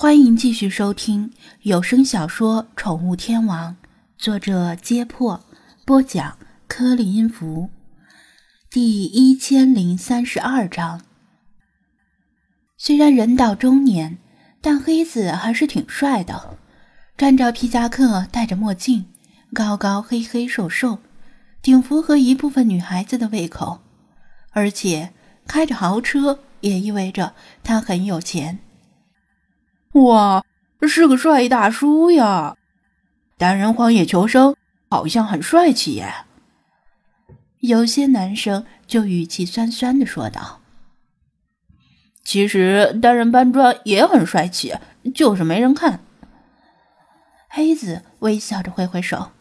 欢迎继续收听有声小说《宠物天王》，作者：揭破，播讲：颗粒音符，第一千零三十二章。虽然人到中年，但黑子还是挺帅的，穿着皮夹克，戴着墨镜，高高黑黑瘦瘦，挺符合一部分女孩子的胃口。而且开着豪车，也意味着他很有钱。哇，是个帅大叔呀！单人荒野求生好像很帅气耶。有些男生就语气酸酸的说道：“其实单人搬砖也很帅气，就是没人看。”黑子微笑着挥挥手：“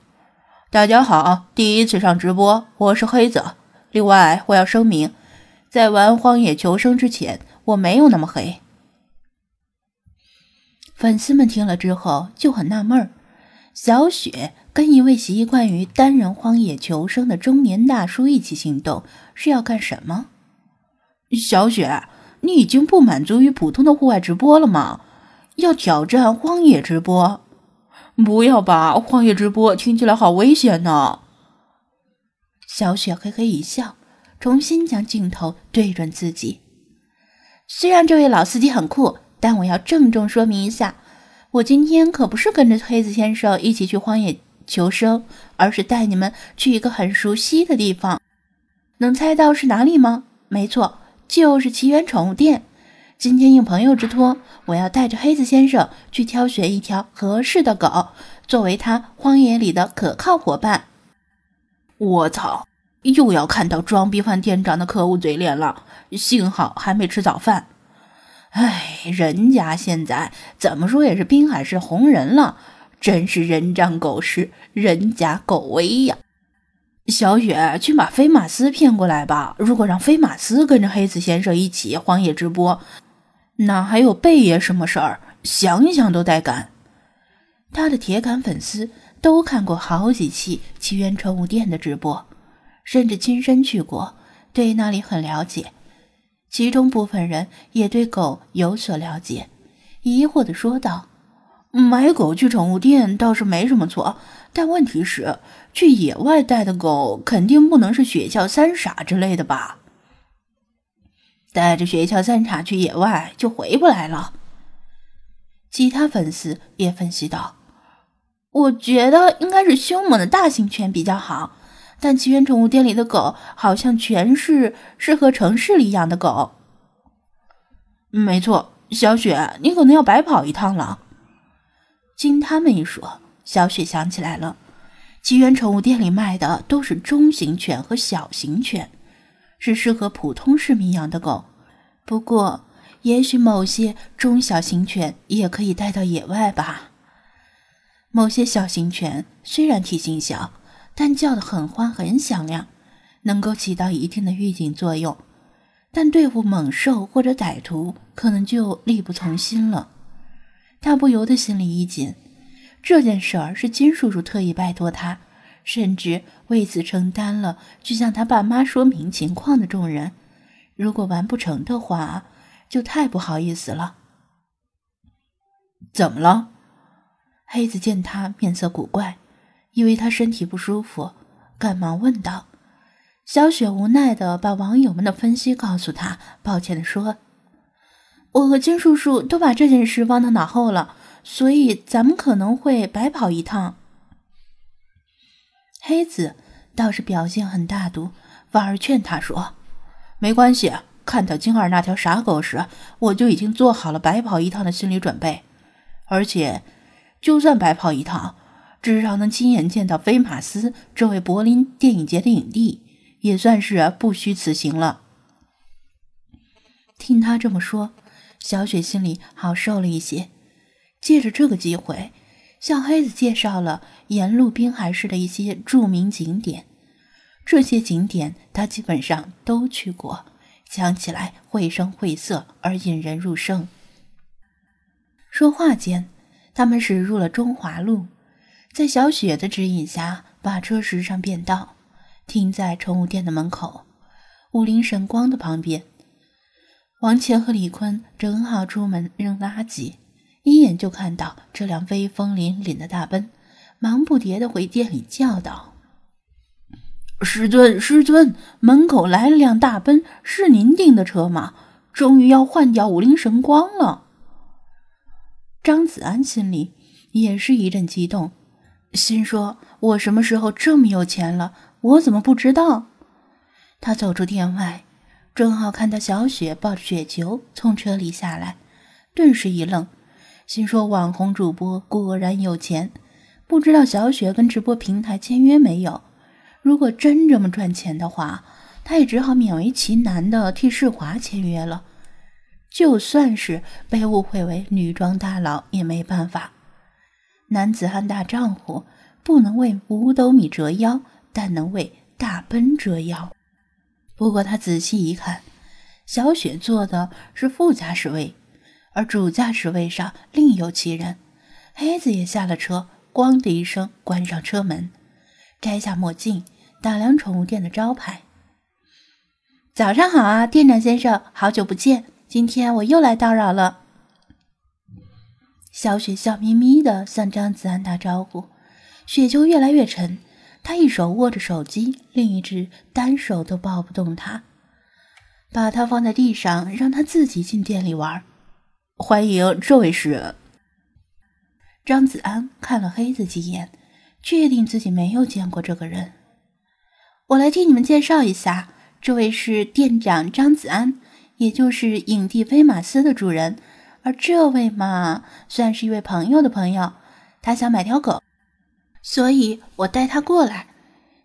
大家好，第一次上直播，我是黑子。另外，我要声明，在玩荒野求生之前，我没有那么黑。”粉丝们听了之后就很纳闷儿：小雪跟一位习惯于单人荒野求生的中年大叔一起行动是要干什么？小雪，你已经不满足于普通的户外直播了吗？要挑战荒野直播？不要吧，荒野直播听起来好危险呢。小雪嘿嘿一笑，重新将镜头对准自己。虽然这位老司机很酷。但我要郑重说明一下，我今天可不是跟着黑子先生一起去荒野求生，而是带你们去一个很熟悉的地方。能猜到是哪里吗？没错，就是奇缘宠物店。今天应朋友之托，我要带着黑子先生去挑选一条合适的狗，作为他荒野里的可靠伙伴。我操，又要看到装逼犯店长的可恶嘴脸了！幸好还没吃早饭。哎，人家现在怎么说也是滨海市红人了，真是人仗狗势，人家狗威呀！小雪，去把飞马斯骗过来吧。如果让飞马斯跟着黑子先生一起荒野直播，哪还有贝爷什么事儿？想想都带感。他的铁杆粉丝都看过好几期奇缘宠物店的直播，甚至亲身去过，对那里很了解。其中部分人也对狗有所了解，疑惑的说道：“买狗去宠物店倒是没什么错，但问题是，去野外带的狗肯定不能是雪橇三傻之类的吧？带着雪橇三傻去野外就回不来了。”其他粉丝也分析道：“我觉得应该是凶猛的大型犬比较好。”但奇缘宠物店里的狗好像全是适合城市里养的狗。没错，小雪，你可能要白跑一趟了。经他们一说，小雪想起来了，奇缘宠物店里卖的都是中型犬和小型犬，是适合普通市民养的狗。不过，也许某些中小型犬也可以带到野外吧。某些小型犬虽然体型小。但叫的很欢很响亮，能够起到一定的预警作用，但对付猛兽或者歹徒可能就力不从心了。他不由得心里一紧，这件事儿是金叔叔特意拜托他，甚至为此承担了去向他爸妈说明情况的重任。如果完不成的话，就太不好意思了。怎么了？黑子见他面色古怪。因为他身体不舒服，赶忙问道：“小雪无奈的把网友们的分析告诉他，抱歉的说：‘我和金叔叔都把这件事忘到脑后了，所以咱们可能会白跑一趟。’黑子倒是表现很大度，反而劝他说：‘没关系，看到金二那条傻狗时，我就已经做好了白跑一趟的心理准备，而且，就算白跑一趟。’”至少能亲眼见到菲马斯这位柏林电影节的影帝，也算是不虚此行了。听他这么说，小雪心里好受了一些。借着这个机会，向黑子介绍了沿路滨海市的一些著名景点。这些景点他基本上都去过，讲起来绘声绘色而引人入胜。说话间，他们驶入了中华路。在小雪的指引下，把车驶上便道，停在宠物店的门口，五菱神光的旁边。王乾和李坤正好出门扔垃圾，一眼就看到这辆威风凛凛的大奔，忙不迭的回店里叫道：“师尊，师尊，门口来了辆大奔，是您订的车吗？终于要换掉五菱神光了。”张子安心里也是一阵激动，心说：“我什么时候这么有钱了？我怎么不知道？”他走出店外，正好看到小雪抱着雪球从车里下来，顿时一愣。心说网红主播果然有钱，不知道小雪跟直播平台签约没有？如果真这么赚钱的话，他也只好勉为其难的替世华签约了。就算是被误会为女装大佬也没办法，男子汉大丈夫不能为五斗米折腰，但能为大奔折腰。不过他仔细一看，小雪坐的是副驾驶位。而主驾驶位上另有其人，黑子也下了车，咣的一声关上车门，摘下墨镜，打量宠物店的招牌。早上好啊，店长先生，好久不见，今天我又来叨扰了。小雪笑眯眯的向张子安打招呼，雪球越来越沉，他一手握着手机，另一只单手都抱不动它，把它放在地上，让他自己进店里玩。欢迎这位是张子安，看了黑子几眼，确定自己没有见过这个人。我来替你们介绍一下，这位是店长张子安，也就是影帝飞马斯的主人。而这位嘛，算是一位朋友的朋友，他想买条狗，所以我带他过来，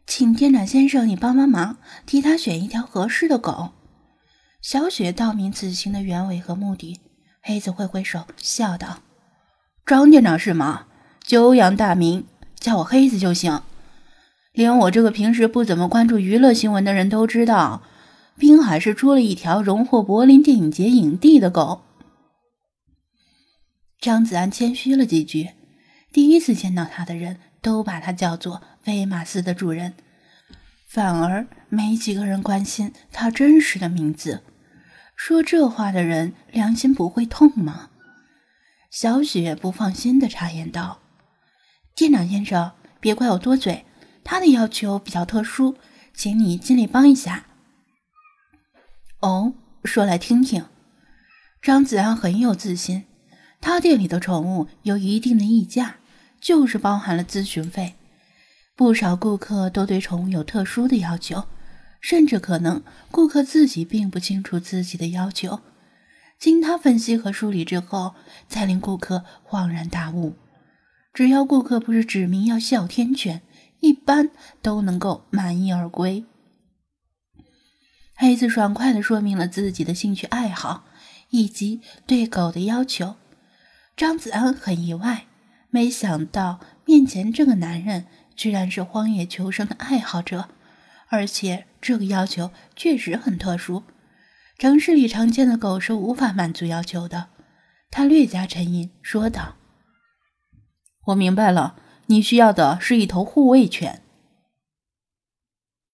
请店长先生你帮帮忙，替他选一条合适的狗。小雪道明此行的原委和目的。黑子挥挥手，笑道：“张店长是吗？久仰大名，叫我黑子就行。连我这个平时不怎么关注娱乐新闻的人都知道，滨海市出了一条荣获柏林电影节影帝的狗。”张子安谦虚了几句，第一次见到他的人都把他叫做威马斯的主人，反而没几个人关心他真实的名字。说这话的人良心不会痛吗？小雪不放心的插言道：“店长先生，别怪我多嘴，他的要求比较特殊，请你尽力帮一下。”哦，说来听听。张子安很有自信，他店里的宠物有一定的溢价，就是包含了咨询费。不少顾客都对宠物有特殊的要求。甚至可能顾客自己并不清楚自己的要求，经他分析和梳理之后，才令顾客恍然大悟。只要顾客不是指明要哮天犬，一般都能够满意而归。黑子爽快地说明了自己的兴趣爱好以及对狗的要求。张子安很意外，没想到面前这个男人居然是荒野求生的爱好者。而且这个要求确实很特殊，城市里常见的狗是无法满足要求的。他略加沉吟，说道：“我明白了，你需要的是一头护卫犬。”